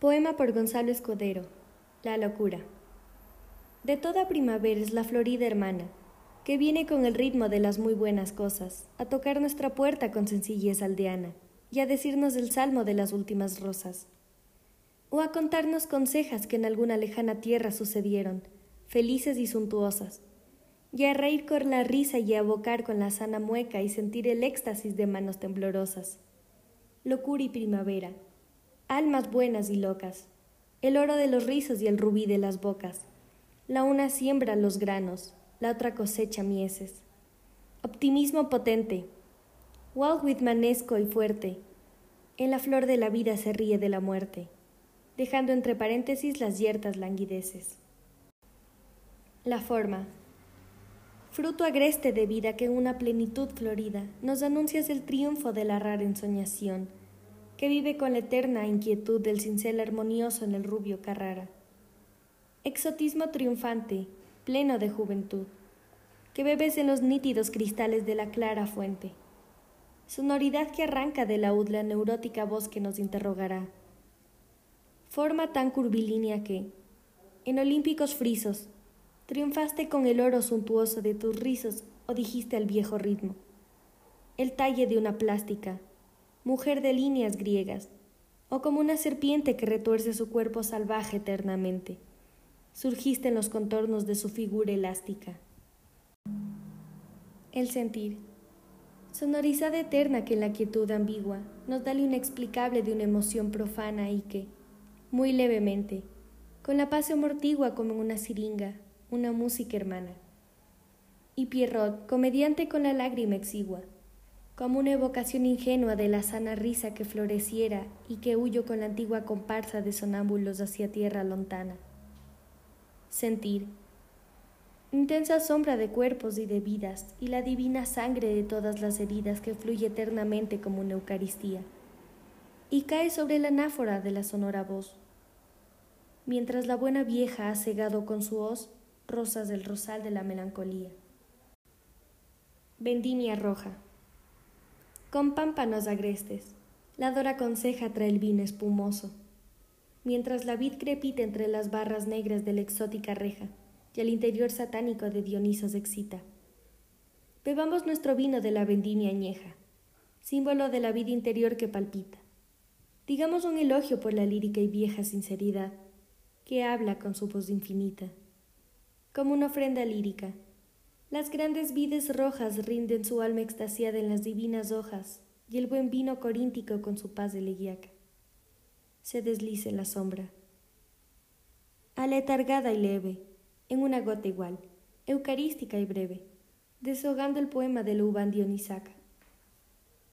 Poema por Gonzalo Escudero. La locura. De toda primavera es la florida hermana, que viene con el ritmo de las muy buenas cosas, a tocar nuestra puerta con sencillez aldeana, y a decirnos el salmo de las últimas rosas, o a contarnos consejas que en alguna lejana tierra sucedieron, felices y suntuosas, y a reír con la risa y a abocar con la sana mueca y sentir el éxtasis de manos temblorosas. Locura y primavera almas buenas y locas, el oro de los rizos y el rubí de las bocas. La una siembra los granos, la otra cosecha mieses. Optimismo potente, Walt Whitmanesco y fuerte, en la flor de la vida se ríe de la muerte, dejando entre paréntesis las yertas languideces. La forma. Fruto agreste de vida que una plenitud florida nos anuncias el triunfo de la rara ensoñación, que vive con la eterna inquietud del cincel armonioso en el rubio Carrara. Exotismo triunfante, pleno de juventud, que bebes en los nítidos cristales de la clara fuente. Sonoridad que arranca de la la neurótica voz que nos interrogará. Forma tan curvilínea que, en olímpicos frisos, triunfaste con el oro suntuoso de tus rizos o dijiste al viejo ritmo. El talle de una plástica, mujer de líneas griegas, o como una serpiente que retuerce su cuerpo salvaje eternamente. Surgiste en los contornos de su figura elástica. El sentir. Sonorizada eterna que en la quietud ambigua nos da lo inexplicable de una emoción profana y que, muy levemente, con la paz amortigua como en una siringa, una música hermana. Y Pierrot, comediante con la lágrima exigua, como una evocación ingenua de la sana risa que floreciera y que huyo con la antigua comparsa de sonámbulos hacia tierra lontana. Sentir. Intensa sombra de cuerpos y de vidas, y la divina sangre de todas las heridas que fluye eternamente como una Eucaristía, y cae sobre la anáfora de la sonora voz. Mientras la buena vieja ha cegado con su hoz rosas del rosal de la melancolía. Vendimia roja. Con pámpanos agrestes, la dora conceja trae el vino espumoso, mientras la vid crepita entre las barras negras de la exótica reja y el interior satánico de Dioniso se excita. Bebamos nuestro vino de la vendimia añeja, símbolo de la vida interior que palpita. Digamos un elogio por la lírica y vieja sinceridad que habla con su voz infinita, como una ofrenda lírica las grandes vides rojas rinden su alma extasiada en las divinas hojas, y el buen vino coríntico con su paz elegiaca. Se desliza en la sombra. Aletargada y leve, en una gota igual, eucarística y breve, deshogando el poema de Luban Dionisaca.